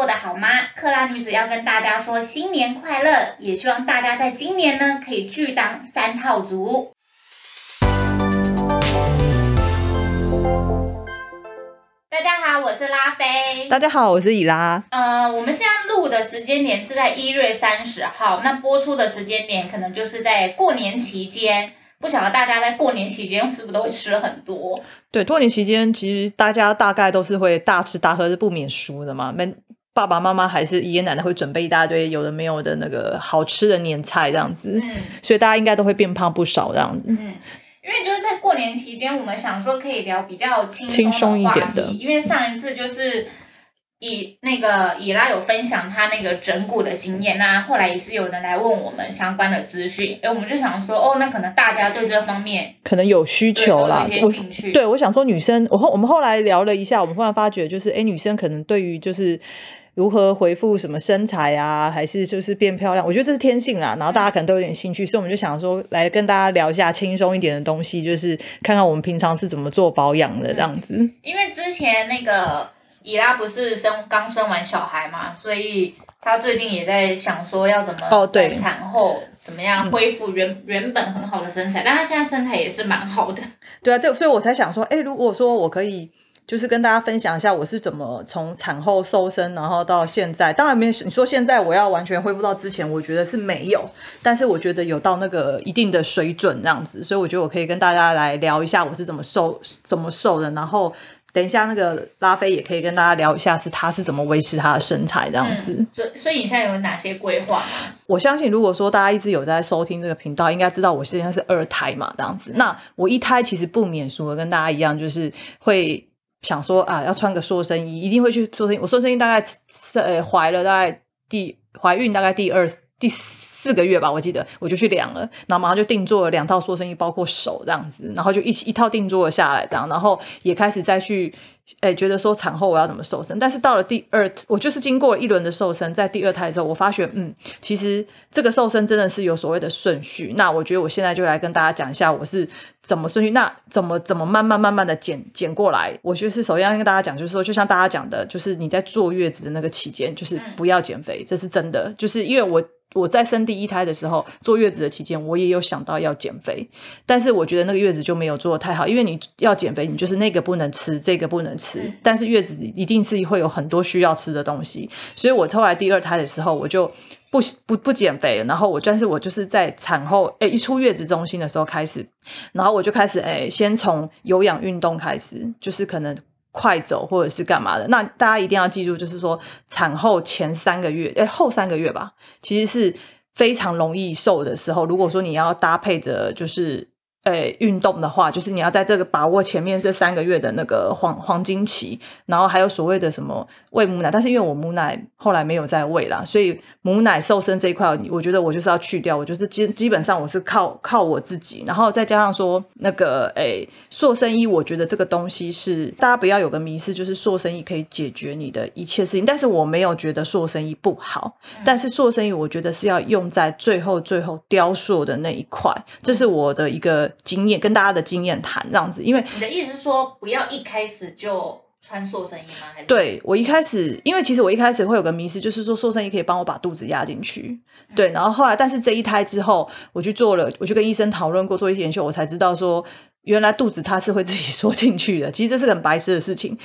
过得好吗？克拉女子要跟大家说新年快乐，也希望大家在今年呢可以巨当三套族。大家好，我是拉菲。大家好，我是以拉。呃，我们现在录的时间点是在一月三十号，那播出的时间点可能就是在过年期间。不晓得大家在过年期间是不是都会吃很多？对，过年期间其实大家大概都是会大吃大喝，是不免俗的嘛。们爸爸妈妈还是爷爷奶奶会准备一大堆有的没有的那个好吃的年菜这样子，嗯，所以大家应该都会变胖不少这样子。嗯，因为就是在过年期间，我们想说可以聊比较轻松一点的，因为上一次就是。以那个以拉有分享他那个整骨的经验，那后来也是有人来问我们相关的资讯，哎，我们就想说，哦，那可能大家对这方面可能有需求啦，我对我想说女生，我后我们后来聊了一下，我们忽然发觉，就是哎，女生可能对于就是如何回复什么身材啊，还是就是变漂亮，我觉得这是天性啦，然后大家可能都有点兴趣，所以我们就想说来跟大家聊一下轻松一点的东西，就是看看我们平常是怎么做保养的这样子。因为之前那个。伊拉不是生刚生完小孩嘛，所以他最近也在想说要怎么哦对产后怎么样恢复原原本很好的身材，但他现在身材也是蛮好的。对啊，就所以我才想说，哎，如果说我可以就是跟大家分享一下我是怎么从产后瘦身，然后到现在，当然没有你说现在我要完全恢复到之前，我觉得是没有，但是我觉得有到那个一定的水准这样子，所以我觉得我可以跟大家来聊一下我是怎么瘦怎么瘦的，然后。等一下，那个拉菲也可以跟大家聊一下，是他是怎么维持他的身材这样子。所所以你现在有哪些规划？我相信，如果说大家一直有在收听这个频道，应该知道我现在是二胎嘛，这样子。那我一胎其实不免俗的，跟大家一样，就是会想说啊，要穿个塑身衣，一定会去塑身衣。我塑身衣大概是呃怀了大概第怀孕大概第二第四。四个月吧，我记得我就去量了，然后马上就定做了两套塑身衣，包括手这样子，然后就一起一套定做了下来，这样，然后也开始再去，哎，觉得说产后我要怎么瘦身，但是到了第二，我就是经过了一轮的瘦身，在第二胎之后，我发觉，嗯，其实这个瘦身真的是有所谓的顺序，那我觉得我现在就来跟大家讲一下我是怎么顺序，那怎么怎么慢慢慢慢的减减过来，我就是首先要跟大家讲，就是说，就像大家讲的，就是你在坐月子的那个期间，就是不要减肥，这是真的，就是因为我。我在生第一胎的时候，坐月子的期间，我也有想到要减肥，但是我觉得那个月子就没有做的太好，因为你要减肥，你就是那个不能吃，这个不能吃，但是月子一定是会有很多需要吃的东西，所以我后来第二胎的时候，我就不不不减肥，然后我但是我就是在产后诶一出月子中心的时候开始，然后我就开始诶先从有氧运动开始，就是可能。快走或者是干嘛的？那大家一定要记住，就是说产后前三个月，哎，后三个月吧，其实是非常容易瘦的时候。如果说你要搭配着，就是。诶，运动的话，就是你要在这个把握前面这三个月的那个黄黄金期，然后还有所谓的什么喂母奶，但是因为我母奶后来没有再喂啦，所以母奶瘦身这一块，我觉得我就是要去掉，我就是基基本上我是靠靠我自己，然后再加上说那个诶塑身衣，我觉得这个东西是大家不要有个迷思，就是塑身衣可以解决你的一切事情，但是我没有觉得塑身衣不好，但是塑身衣我觉得是要用在最后最后雕塑的那一块，这是我的一个。经验跟大家的经验谈这样子，因为你的意思是说，不要一开始就穿塑身衣吗？还是对我一开始，因为其实我一开始会有个迷失，就是说塑身衣可以帮我把肚子压进去。对，然后后来，但是这一胎之后，我去做了，我去跟医生讨论过，做一些研究，我才知道说，原来肚子它是会自己缩进去的。其实这是很白痴的事情。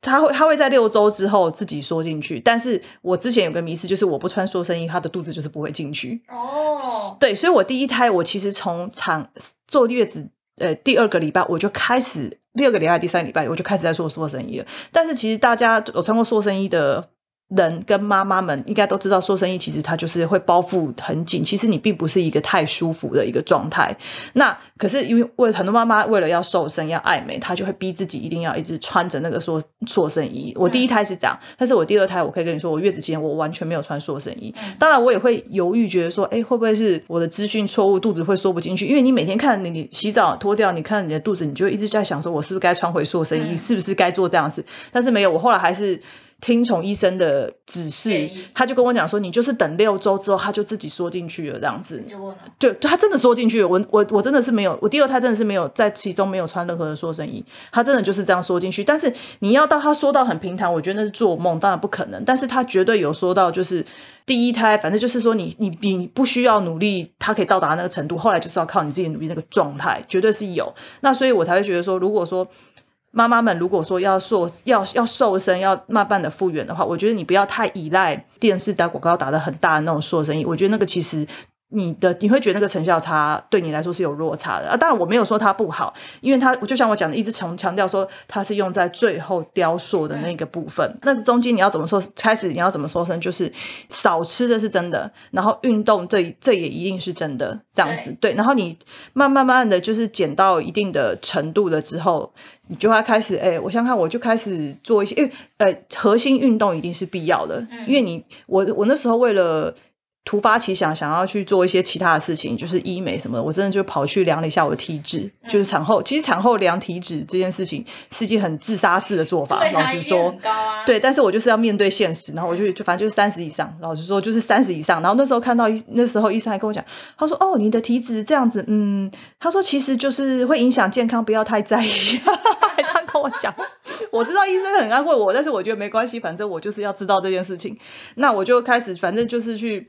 他会，他会在六周之后自己缩进去。但是我之前有个迷思，就是我不穿塑身衣，他的肚子就是不会进去。哦，对，所以我第一胎，我其实从产坐月子，呃，第二个礼拜我就开始，第二个礼拜、第三礼拜我就开始在做塑身衣了。但是其实大家有穿过塑身衣的。人跟妈妈们应该都知道，塑身衣其实它就是会包覆很紧，其实你并不是一个太舒服的一个状态。那可是因为为很多妈妈为了要瘦身要爱美，她就会逼自己一定要一直穿着那个塑塑身衣。我第一胎是这样，但是我第二胎我可以跟你说，我月子期间我完全没有穿塑身衣。当然我也会犹豫，觉得说，哎，会不会是我的资讯错误，肚子会缩不进去？因为你每天看你你洗澡脱掉，你看你的肚子，你就一直在想说，我是不是该穿回塑身衣，是不是该做这样子？但是没有，我后来还是。听从医生的指示，他就跟我讲说，你就是等六周之后，他就自己缩进去了这样子。结果呢？对，他真的缩进去了。我我我真的是没有，我第二胎真的是没有在其中没有穿任何的塑身衣，他真的就是这样缩进去。但是你要到他缩到很平坦，我觉得那是做梦，当然不可能。但是他绝对有缩到就是第一胎，反正就是说你你你不需要努力，他可以到达那个程度。后来就是要靠你自己努力那个状态，绝对是有。那所以我才会觉得说，如果说。妈妈们，如果说要瘦、要要瘦身、要慢慢的复原的话，我觉得你不要太依赖电视打广告打的很大的那种瘦身衣。我觉得那个其实你的你会觉得那个成效差，对你来说是有落差的啊。当然我没有说它不好，因为它就像我讲的，一直强强调说它是用在最后雕塑的那个部分。那个中间你要怎么说？开始你要怎么说声？就是少吃的是真的，然后运动这这也一定是真的，这样子对。然后你慢慢慢慢的就是减到一定的程度了之后。你就要开始，哎，我想看，我就开始做一些，因为，呃，核心运动一定是必要的，因为你，我，我那时候为了。突发奇想，想要去做一些其他的事情，就是医美什么的，我真的就跑去量了一下我的体脂，就是产后，其实产后量体脂这件事情是一件很自杀式的做法，老实说，对，但是我就是要面对现实，然后我就就反正就是三十以上，老实说就是三十以上，然后那时候看到医，那时候医生还跟我讲，他说哦，你的体脂这样子，嗯，他说其实就是会影响健康，不要太在意，还这样跟我讲，我知道医生很安慰我，但是我觉得没关系，反正我就是要知道这件事情，那我就开始，反正就是去。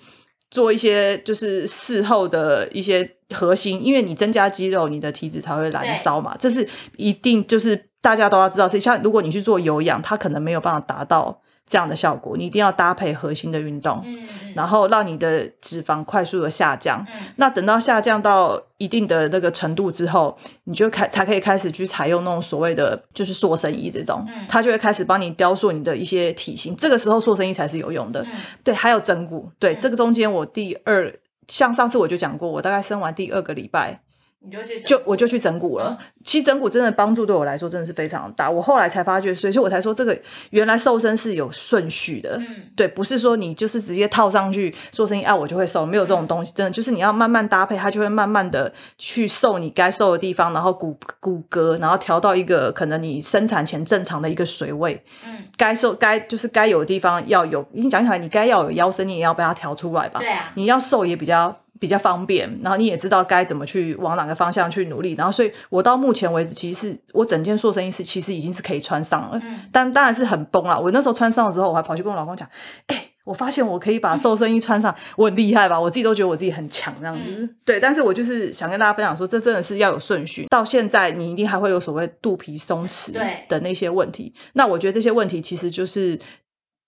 做一些就是事后的一些核心，因为你增加肌肉，你的体脂才会燃烧嘛，这是一定就是大家都要知道。这像如果你去做有氧，它可能没有办法达到。这样的效果，你一定要搭配核心的运动，嗯，然后让你的脂肪快速的下降。嗯，那等到下降到一定的那个程度之后，你就开才可以开始去采用那种所谓的就是塑身衣这种，嗯，它就会开始帮你雕塑你的一些体型。这个时候塑身衣才是有用的。对，还有整骨。对，这个中间我第二，像上次我就讲过，我大概生完第二个礼拜。你就去就我就去整骨了。其实整骨真的帮助对我来说真的是非常大。我后来才发觉，所以我才说这个原来瘦身是有顺序的。嗯，对，不是说你就是直接套上去做生意啊，我就会瘦，没有这种东西。真的就是你要慢慢搭配，它就会慢慢的去瘦你该瘦的地方，然后骨骨骼，然后调到一个可能你生产前正常的一个水位。嗯，该瘦该就是该有的地方要有。你讲起来，你该要有腰身，你也要把它调出来吧。对啊，你要瘦也比较。比较方便，然后你也知道该怎么去往哪个方向去努力，然后所以我到目前为止，其实是我整件塑身衣是其实已经是可以穿上了，嗯，但当然是很崩了。我那时候穿上了之后，我还跑去跟我老公讲，哎，我发现我可以把瘦身衣穿上，我很厉害吧？我自己都觉得我自己很强这样子。对，但是我就是想跟大家分享说，这真的是要有顺序。到现在你一定还会有所谓肚皮松弛的那些问题，那我觉得这些问题其实就是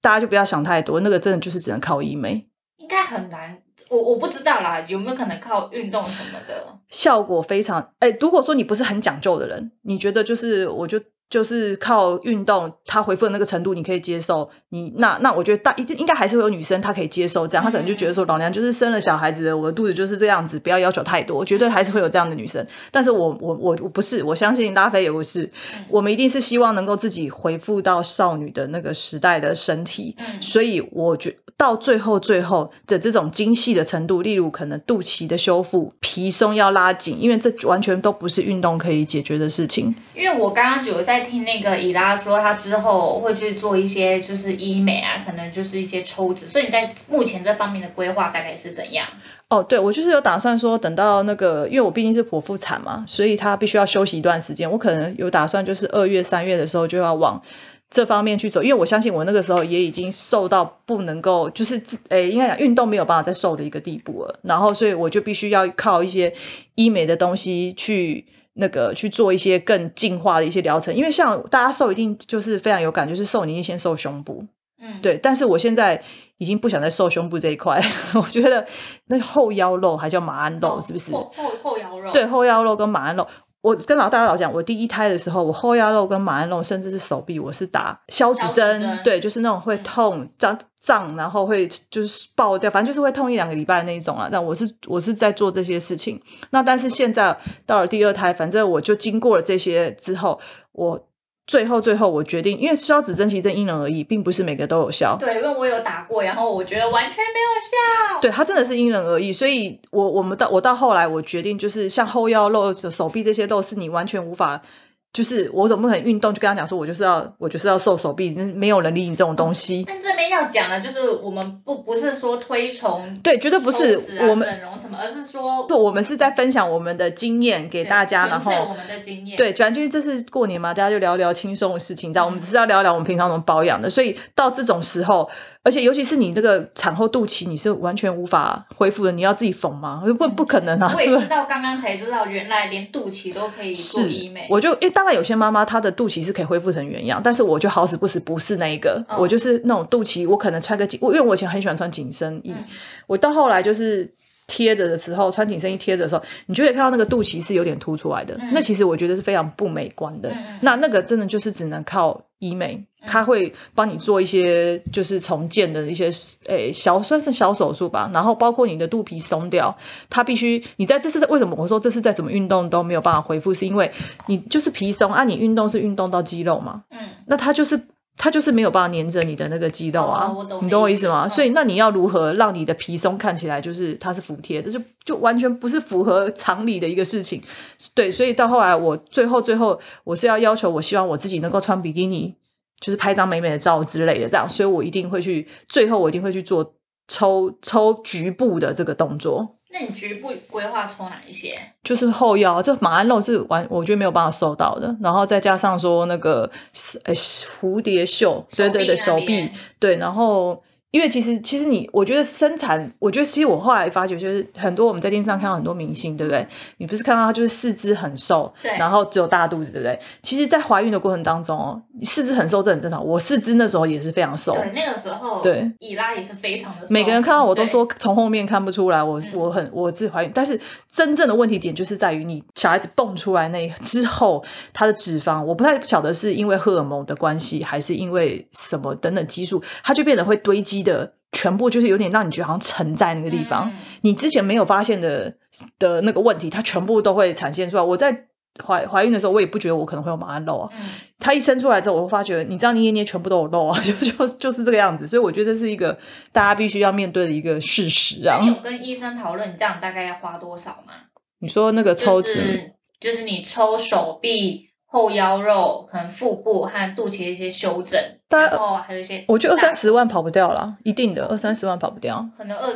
大家就不要想太多，那个真的就是只能靠医美，应该很难。我我不知道啦，有没有可能靠运动什么的效果非常？哎，如果说你不是很讲究的人，你觉得就是我就就是靠运动，他回复的那个程度你可以接受。你那那我觉得大一定应该还是会有女生她可以接受这样，她可能就觉得说老娘就是生了小孩子，我的肚子就是这样子，不要要求太多，绝对还是会有这样的女生。但是我我我我不是，我相信拉菲也不是，我们一定是希望能够自己回复到少女的那个时代的身体，所以我觉。到最后，最后的这种精细的程度，例如可能肚脐的修复、皮松要拉紧，因为这完全都不是运动可以解决的事情。因为我刚刚觉得在听那个伊拉说，他之后会去做一些就是医美啊，可能就是一些抽脂，所以你在目前这方面的规划大概是怎样？哦，对，我就是有打算说，等到那个，因为我毕竟是剖腹产嘛，所以他必须要休息一段时间。我可能有打算，就是二月、三月的时候就要往。这方面去走，因为我相信我那个时候也已经瘦到不能够，就是诶，应该讲运动没有办法再瘦的一个地步了。然后，所以我就必须要靠一些医美的东西去那个去做一些更进化的一些疗程。因为像大家瘦一定就是非常有感，就是瘦你先瘦胸部，嗯，对。但是我现在已经不想再瘦胸部这一块，我觉得那后腰肉还叫马鞍肉，是不是？后后后腰肉，对，后腰肉跟马鞍肉。我跟老大家老讲，我第一胎的时候，我后腰肉跟马鞍肉，甚至是手臂，我是打消脂针，对，就是那种会痛、胀胀，然后会就是爆掉，反正就是会痛一两个礼拜那一种啊。但我是我是在做这些事情。那但是现在到了第二胎，反正我就经过了这些之后，我。最后，最后我决定，因为消脂针其实因人而异，并不是每个都有效。对，因为我有打过，然后我觉得完全没有效。对，它真的是因人而异，所以我我们到我到后来，我决定就是像后腰肉、手臂这些肉，是你完全无法就是我总不可能运动就跟他讲说，我就是要我就是要瘦手臂，没有人理你这种东西。但这边要讲的就是，我们不不是说推崇对，绝对不是我们整容什么，而是说，我们是在分享我们的经验给大家，然后我们的经验。对，转进去这是过年嘛，大家就聊聊轻松的事情，但我们只是要聊聊我们平常怎么保养的。所以到这种时候，而且尤其是你这个产后肚脐，你是完全无法恢复的，你要自己缝吗？不不可能啊！我也是到，刚刚才知道，原来连肚脐都可以做医美。我就因为当然有些妈妈她的肚脐是可以恢复成原样，但是我就好死不死不是那一个，我就是那种肚脐，我可能穿个紧，我因为我以前很喜欢穿紧身衣，我到后来就是贴着的时候，穿紧身衣贴着的时候，你就会看到那个肚脐是有点凸出来的，那其实我觉得是非常不美观的。那那个真的就是只能靠医美，他会帮你做一些就是重建的一些诶小算是小手术吧，然后包括你的肚皮松掉，它必须你在这是为什么我说这是再怎么运动都没有办法恢复，是因为你就是皮松啊，你运动是运动到肌肉嘛，嗯，那它就是。它就是没有办法粘着你的那个肌肉啊，你懂我意思吗？所以那你要如何让你的皮松看起来就是它是服帖的，就就完全不是符合常理的一个事情。对，所以到后来我最后最后我是要要求，我希望我自己能够穿比基尼，就是拍张美美的照之类的这样，所以我一定会去，最后我一定会去做抽抽局部的这个动作。那你局部规划抽哪一些？就是后腰，这马鞍肉是完，我觉得没有办法收到的。然后再加上说那个呃蝴蝶袖，对对对，手臂，对，然后。因为其实，其实你，我觉得生产，我觉得其实我后来发觉，就是很多我们在电视上看到很多明星，对不对？你不是看到他就是四肢很瘦，对，然后只有大肚子，对不对？其实，在怀孕的过程当中哦，四肢很瘦这很正常。我四肢那时候也是非常瘦，对，那个时候对，以拉也是非常的。每个人看到我都说从后面看不出来，我我很我自怀孕，但是真正的问题点就是在于你小孩子蹦出来那之后，他的脂肪，我不太晓得是因为荷尔蒙的关系，还是因为什么等等激素，它就变得会堆积。的全部就是有点让你觉得好像沉在那个地方，你之前没有发现的的那个问题，它全部都会展现出来。我在怀怀孕的时候，我也不觉得我可能会有马鞍肉啊。它一生出来之后，我会发觉，你这样捏捏，全部都有漏啊，就就就是这个样子。所以我觉得这是一个大家必须要面对的一个事实啊。你有跟医生讨论，你这样大概要花多少吗？你说那个抽脂，就是你抽手臂。后腰肉、可能腹部和肚脐的一些修正，然后还有一些，我觉得二三十万跑不掉了，一定的二三十万跑不掉，可能二，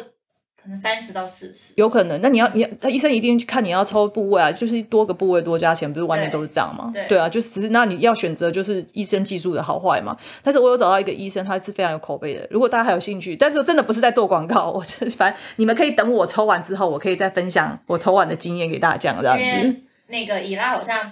可能三十到四十，有可能。那你要你他医生一定去看你要抽部位啊，就是多个部位多加钱，不是外面都是这样吗？对啊，就只是那你要选择就是医生技术的好坏嘛。但是我有找到一个医生，他是非常有口碑的。如果大家还有兴趣，但是真的不是在做广告，我反正你们可以等我抽完之后，我可以再分享我抽完的经验给大家这样子。那个伊拉好像。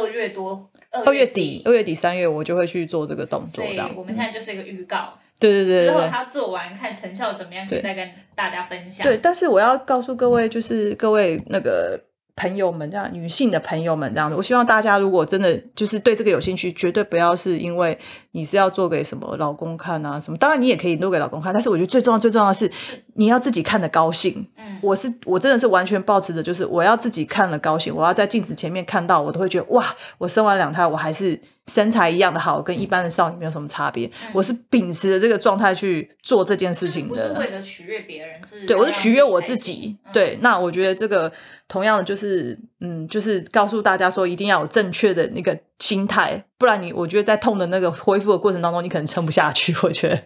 二月多，二月底，二月底三月我就会去做这个动作。对，我们现在就是一个预告。对对对。之后他做完看成效怎么样，可以再跟大家分享。对，但是我要告诉各位，就是各位那个。朋友们，这样女性的朋友们，这样子，我希望大家如果真的就是对这个有兴趣，绝对不要是因为你是要做给什么老公看啊什么，当然你也可以录给老公看，但是我觉得最重要最重要的是你要自己看的高兴。嗯，我是我真的是完全保持着，就是我要自己看了高兴，我要在镜子前面看到，我都会觉得哇，我生完两胎，我还是。身材一样的好，跟一般的少女没有什么差别。我是秉持着这个状态去做这件事情的，不是为了取悦别人，是对我是取悦我自己。对，那我觉得这个同样的就是，嗯，就是告诉大家说，一定要有正确的那个心态，不然你，我觉得在痛的那个恢复的过程当中，你可能撑不下去。我觉得。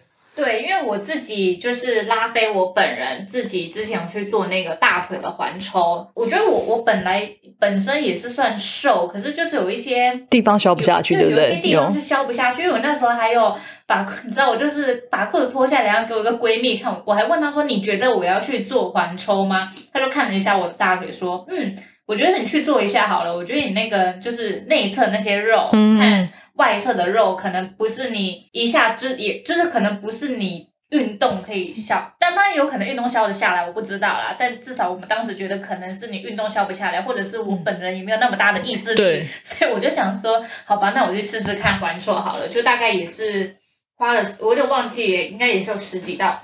我自己就是拉菲，我本人自己之前有去做那个大腿的环抽，我觉得我我本来本身也是算瘦，可是就是有一些地方消不下去，对不对？有些地方就消不下去，因为我那时候还有把你知道，我就是把裤子脱下来，然后给我一个闺蜜看，我还问她说：“你觉得我要去做环抽吗？”她就看了一下我的大腿，说：“嗯，我觉得你去做一下好了，我觉得你那个就是内侧那些肉，嗯。”外侧的肉可能不是你一下就，也就是可能不是你运动可以消，但当然有可能运动消得下来，我不知道啦。但至少我们当时觉得可能是你运动消不下来，或者是我本人也没有那么大的意志力，所以我就想说，好吧，那我就试试看环错好了。就大概也是花了，我有点忘记，应该也是有十几到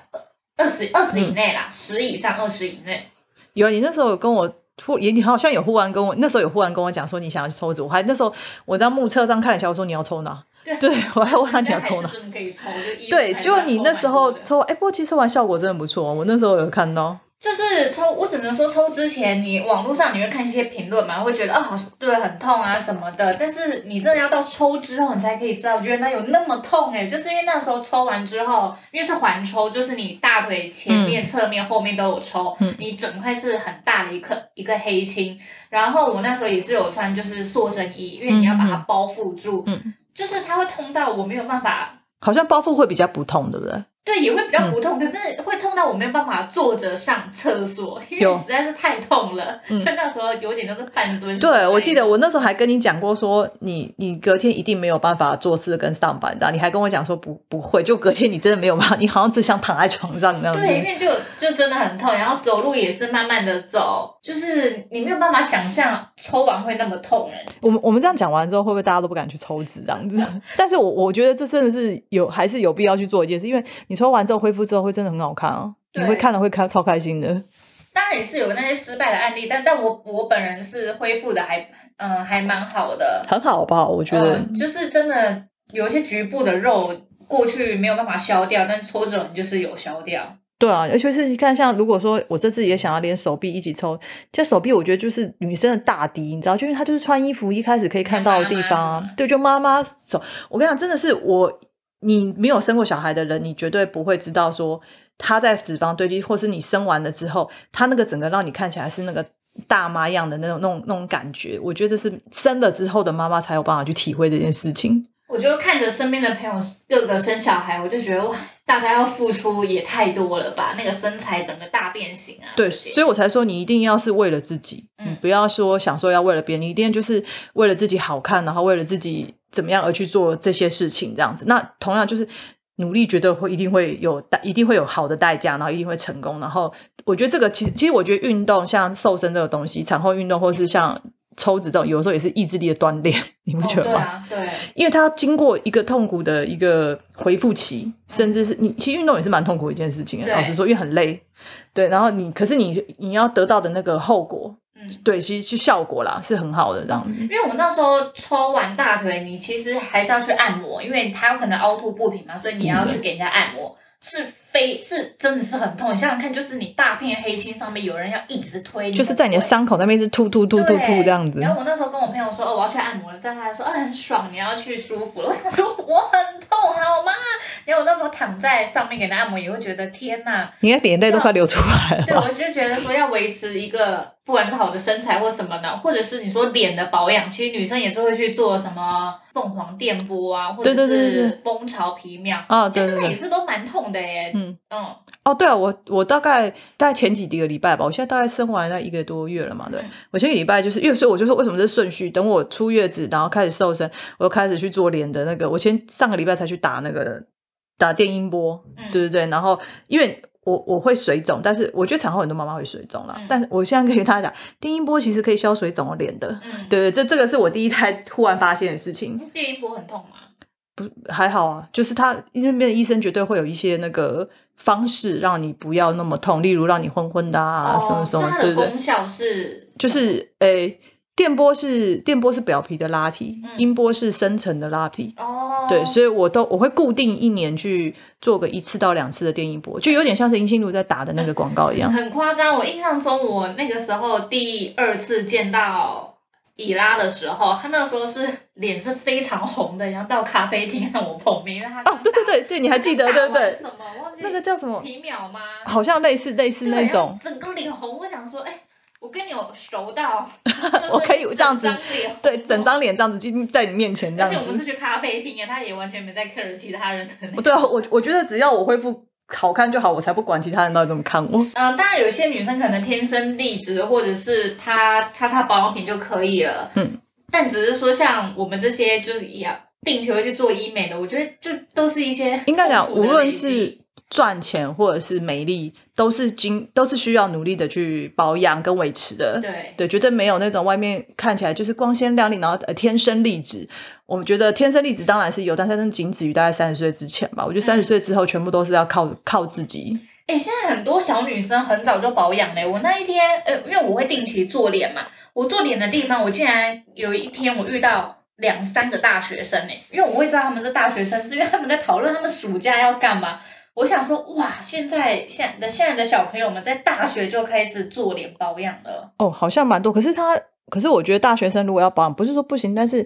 二十二十以内啦，十以上二十以内。有你那时候有跟我。突也你好像有忽然跟我那时候有忽然跟我讲说你想要去抽脂，我还那时候我在目测上看了一下，我说你要抽哪？对，我还问他你要抽哪？可以抽，对，就你那时候抽，哎，不过其实抽完效果真的不错，我那时候有看到。就是抽，我只能说抽之前，你网络上你会看一些评论嘛，会觉得哦，好对，很痛啊什么的。但是你真的要到抽之后，你才可以知道，原来有那么痛哎！就是因为那时候抽完之后，因为是环抽，就是你大腿前面、侧面、后面都有抽，你整块是很大的一颗一个黑青。然后我那时候也是有穿就是塑身衣，因为你要把它包覆住，就是它会痛到我没有办法。好像包覆会比较不痛，对不对？对，也会比较不痛，可是会痛到我没有办法坐着上厕所，因为实在是太痛了。所以那时候有点都是半蹲。对，我记得我那时候还跟你讲过，说你你隔天一定没有办法做事跟上班的，你还跟我讲说不不会，就隔天你真的没有办法，你好像只想躺在床上那样。对，因为就就真的很痛，然后走路也是慢慢的走，就是你没有办法想象抽完会那么痛哎。我们我们这样讲完之后，会不会大家都不敢去抽脂这样子？但是我我觉得这真的是有还是有必要去做一件事，因为你。抽完之后恢复之后会真的很好看哦，你会看了会开超开心的。当然也是有那些失败的案例，但但我我本人是恢复的还嗯还蛮好的，很好吧？我觉得就是真的有一些局部的肉过去没有办法消掉，但抽脂就是有消掉。对啊，尤其是你看像如果说我这次也想要连手臂一起抽，这手臂我觉得就是女生的大敌，你知道，就因为她就是穿衣服一开始可以看到的地方啊。对，就妈妈手，我跟你讲，真的是我。你没有生过小孩的人，你绝对不会知道说她在脂肪堆积，或是你生完了之后，她那个整个让你看起来是那个大妈样的那种、那种、那种感觉。我觉得这是生了之后的妈妈才有办法去体会这件事情。我就看着身边的朋友各个生小孩，我就觉得哇，大家要付出也太多了吧？那个身材整个大变形啊！对，所以我才说你一定要是为了自己，你不要说想说要为了别人，你一定就是为了自己好看，然后为了自己。怎么样而去做这些事情？这样子，那同样就是努力，绝对会一定会有代，一定会有好的代价，然后一定会成功。然后我觉得这个其实，其实我觉得运动像瘦身这个东西，产后运动或是像抽脂这种，有时候也是意志力的锻炼，你不觉得吗？对，因为它经过一个痛苦的一个恢复期，甚至是你其实运动也是蛮痛苦的一件事情。老实说，因为很累，对，然后你可是你你要得到的那个后果。嗯对，其实是效果啦，是很好的这样子。因为我们那时候抽完大腿，你其实还是要去按摩，因为它有可能凹凸不平嘛，所以你要去给人家按摩。是非是真的是很痛，你想想看，就是你大片黑青上面有人要一直推，就是在你的伤口那边是突突突突突这样子。然后我那时候跟我朋友说，哦，我要去按摩了，但他说，啊，很爽，你要去舒服了。我想说，我很痛，好吗？然后我那时候躺在上面给他按摩，也会觉得天哪，你的眼泪都快流出来了。对，我就觉得说要维持一个。不管是好的身材或什么的，或者是你说脸的保养，其实女生也是会去做什么凤凰电波啊，或者是蜂巢皮秒啊，其实那也是都蛮痛的耶。嗯嗯，哦对啊，我我大概大概前几个礼拜吧，我现在大概生完那一个多月了嘛，对，我前个礼拜就是因为所以我就说为什么这顺序，等我出月子，然后开始瘦身，我又开始去做脸的那个，我先上个礼拜才去打那个打电音波，对对对，然后因为。我我会水肿，但是我觉得产后很多妈妈会水肿了。但是我现在可以跟大家讲，电音波其实可以消水肿的脸的。嗯，对对，这这个是我第一胎突然发现的事情。电音波很痛吗？不，还好啊，就是他那边的医生绝对会有一些那个方式让你不要那么痛，例如让你昏昏的啊什么什么。对不对。功效是？就是诶。电波是电波是表皮的拉提，音波是深层的拉提。哦，对，所以我都我会固定一年去做个一次到两次的电音波，就有点像是银杏路在打的那个广告一样。很夸张，我印象中我那个时候第二次见到伊拉的时候，他那个时候是 脸是非常红的，然后到咖啡厅和我碰面，因为他哦，对对对对，你还记得对不对？什么忘记那个叫什么皮秒吗？好像类似类似那种，整个脸红。我想说，哎。我跟你有熟到，我可以这样子，对，整张脸这样子就在你面前这样子。而且我们是去咖啡厅啊，他也完全没在 care 其他人。对啊，我我觉得只要我恢复好看就好，我才不管其他人到底怎么看我。嗯，当然有些女生可能天生丽质，或者是她擦擦保养品就可以了。嗯，但只是说像我们这些就是一样定期会去做医美的，我觉得就都是一些应该讲，无论是。赚钱或者是美丽，都是经都是需要努力的去保养跟维持的。对对，绝对没有那种外面看起来就是光鲜亮丽，然后呃天生丽质。我们觉得天生丽质当然是有，但是仅止于大概三十岁之前吧。我觉得三十岁之后，全部都是要靠靠自己。哎，现在很多小女生很早就保养嘞。我那一天，呃，因为我会定期做脸嘛，我做脸的地方，我竟然有一天我遇到两三个大学生哎，因为我会知道他们是大学生，是因为他们在讨论他们暑假要干嘛。我想说，哇，现在现的现在的小朋友们在大学就开始做脸保养了。哦，好像蛮多。可是他，可是我觉得大学生如果要保养，不是说不行，但是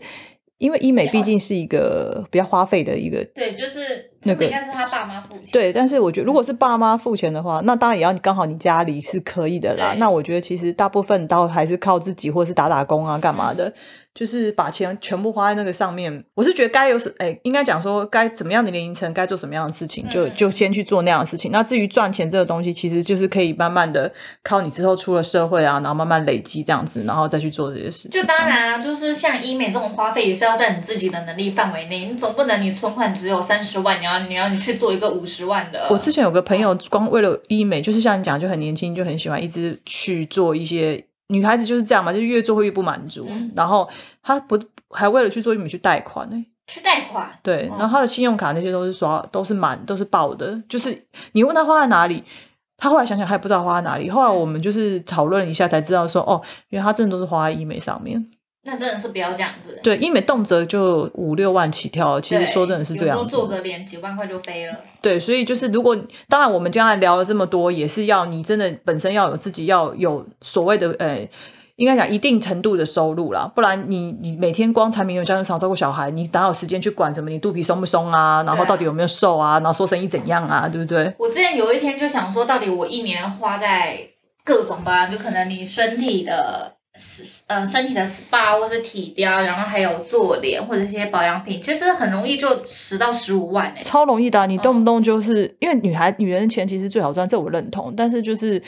因为医美毕竟是一个比较花费的一个。对，就是那个应该是他爸妈付钱。对，但是我觉得如果是爸妈付钱的话，那当然也要刚好你家里是可以的啦。那我觉得其实大部分都还是靠自己，或是打打工啊，干嘛的，就是把钱全部花在那个上面。我是觉得该有什，哎，应该讲说该怎么样的年龄层该做什么样的事情，就嗯就先去做那样的事情。那至于赚钱这个东西，其实就是可以慢慢的靠你之后出了社会啊，然后慢慢累积这样子，然后再去做这些事情。就当然啊，就是像医美这种花费也是要在你自己的能力范围内，你总不能你存款只有三十万，你要你要你去做一个五十万的。我之前有个朋友，光为了医美，就是像你讲，就很年轻，就很喜欢一直去做一些女孩子就是这样嘛，就是越做会越不满足。嗯然后她不还为了去做医美去贷款呢、去贷款。对，哦然后她的信用卡那些都是刷，都是满，都是爆的。就是你问她花在哪里，她后来想想，她也不知道花在哪里。后来我们就是讨论一下，才知道说，哦，原来她真的都是花在医美上面。那真的是不要这样子。对，医美动辄就五六万起跳，其实对说真的是这样子。做个脸几万块就飞了。对，所以就是如果当然我们刚才聊了这么多，也是要你真的本身要有自己要有所谓的呃，应该讲一定程度的收入啦，不然你你每天光柴米油盐酱醋茶照顾小孩，你哪有时间去管什么你肚皮松不松啊，然后到底有没有瘦啊，然后说生意怎样啊，对不对？我之前有一天就想说，到底我一年花在各种吧，就可能你身体的。呃，身体的 SPA 或是体雕，然后还有做脸或者一些保养品，其实很容易就十到十五万哎、超容易的啊、你动嗯不动就是、因为女孩女人的钱其实最好赚，这我认同，但是就是。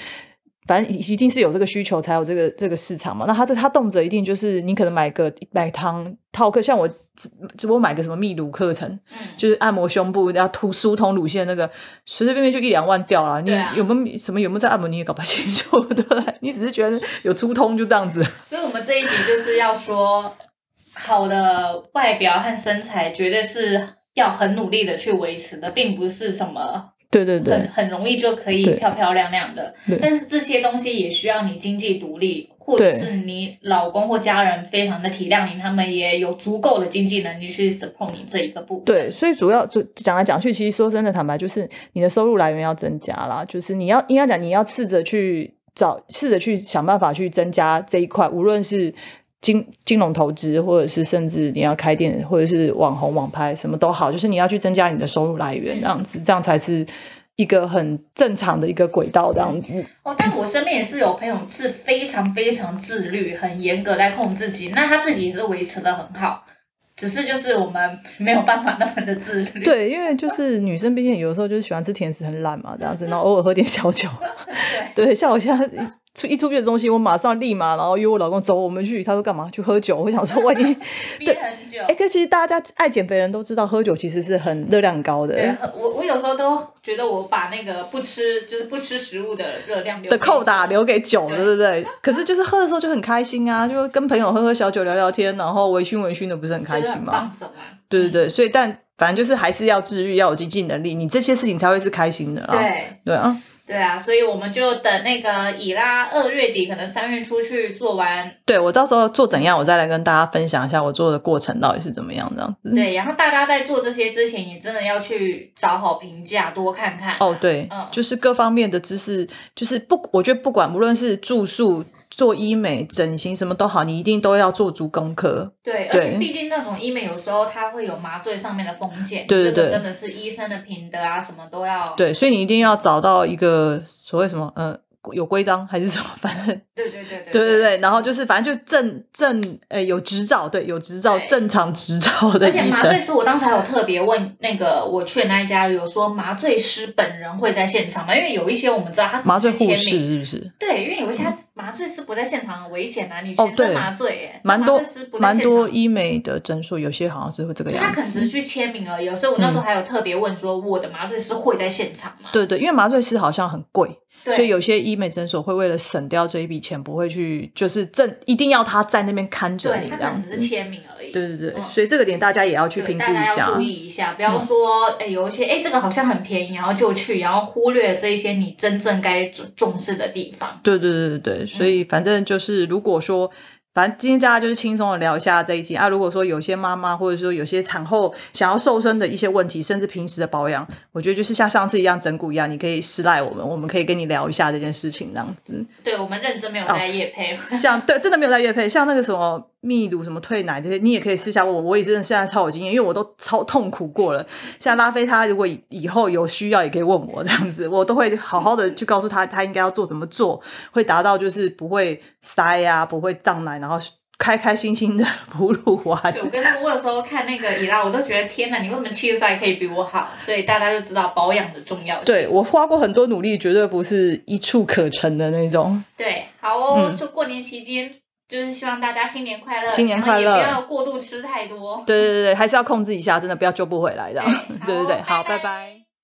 反正一定是有这个需求才有这个这个市场嘛。那他这他动辄一定就是你可能买个买汤套课，像我只我买个什么泌乳课程，嗯，就是按摩胸部，然后突疏通乳腺那个，随随便便就一两万掉了。你有没有什么有没有在按摩，你也搞不清楚，对不对？你只是觉得有疏通就这样子。所以我们这一集就是要说，好的外表和身材绝对是要很努力的去维持的，并不是什么对对很对很容易就可以漂漂亮亮的。但是这些东西也需要你经济独立，或者是你老公或家人非常的体谅你，他们也有足够的经济能力去 support 你这一个部分。对，所以主要就讲来讲去，其实说真的，坦白就是你的收入来源要增加啦，就是你要应该讲你要试着去找，试着去想办法去增加这一块，无论是。金金融投资，或者是甚至你要开店，或者是网红网拍，什么都好，就是你要去增加你的收入来源，这样子，这样才是一个很正常的一个轨道，这样子。哦，但我身边也是有朋友是非常非常自律、很严格在控制自己，那他自己也是维持的很好，只是就是我们没有办法那么的自律。对，因为就是女生，毕竟有的时候就是喜欢吃甜食，很懒嘛，这样子，然后偶尔喝点小酒。对对，像我现在一出一出去的东西，我马上立马，然后约我老公走，我们去。他说干嘛？去喝酒。我想说，我已经憋很久哎、。可其实大家爱减肥的人都知道，喝酒其实是很热量高的。对，我我有时候都觉得我把那个不吃就是不吃食物的热量的扣打留给酒，对对不对？可是就是喝的时候就很开心啊，就跟朋友喝喝小酒聊聊天，然后微醺微醺的，不是很开心吗？放松啊。对对对，所以但反正就是还是要治愈，要有经济能力，你这些事情才会是开心的啊。对对啊，对啊，所以我们就等那个以拉二月底，可能三月初去做完，对我到时候做怎样，我再来跟大家分享一下我做的过程到底是怎么样这样子。对，然后大家在做这些之前，也真的要去找好评价，多看看啊、哦，对，嗯就是各方面的知识，就是不，我觉得不管无论是住宿、做医美、整形什么都好，你一定都要做足功课。对，而且毕竟那种医美有时候它会有麻醉上面的风险，对对对这个真的是医生的品德啊，什么都要。对，所以你一定要找到一个所谓什么，呃，有规章还是什么，反正对对对对 对对对，然后就是反正就正正，呃，有执照，对，有执照，正常执照的而且。麻醉师，我当时还有特别问那个我去的那一家，有说麻醉师本人会在现场吗？因为有一些我们知道他麻醉护士是不是？对，因为有一些他麻醉师不在现场很危险啊，你全身麻醉耶，蛮多蛮多医美的诊所，有些好像是会这个他样子。他可能只是去签名而已哦，所以我那时候还有特别问说，我的麻醉师会在现场吗？对对，因为麻醉师好像很贵，对，所以有些医美诊所会为了省掉这一笔钱，不会去就是正一定要他在那边看着你这样子只是。签名而已。对对对，嗯所以这个点大家也要去评估一下大家要注。意一下，不要说哎、有一些哎这个好像很便宜，然后就去，然后忽略了这一些你真正该重重视的地方。对对对对对，所以反正就是如果说反正今天大家就是轻松的聊一下这一集啊。如果说有些妈妈或者说有些产后想要瘦身的一些问题，甚至平时的保养，我觉得就是像上次一样整蛊一样，你可以私赖我们，我们可以跟你聊一下这件事情这样子。对我们认真没有在夜配，像对真的没有在夜配，像那个什么蜜乳、什么退奶这些，你也可以私下问我，我也真的现在超有经验，因为我都超痛苦过了。像拉菲他如果以后有需要，也可以问我这样子，我都会好好的去告诉他，他应该要做怎么做，会达到就是不会塞呀，不会胀奶，然后。开开心心的 哺乳完。对我跟他我有时候看那个伊拉，我都觉得天哪，你为什么七十岁可以比我好？所以大家就知道保养的重要性。对我花过很多努力，绝对不是一触可成的那种。对，好哦，就过年期间，就是希望大家新年快乐，新年快乐，不要过度吃太多。对对对对，还是要控制一下，真的不要救不回来的。对对对，好，拜拜。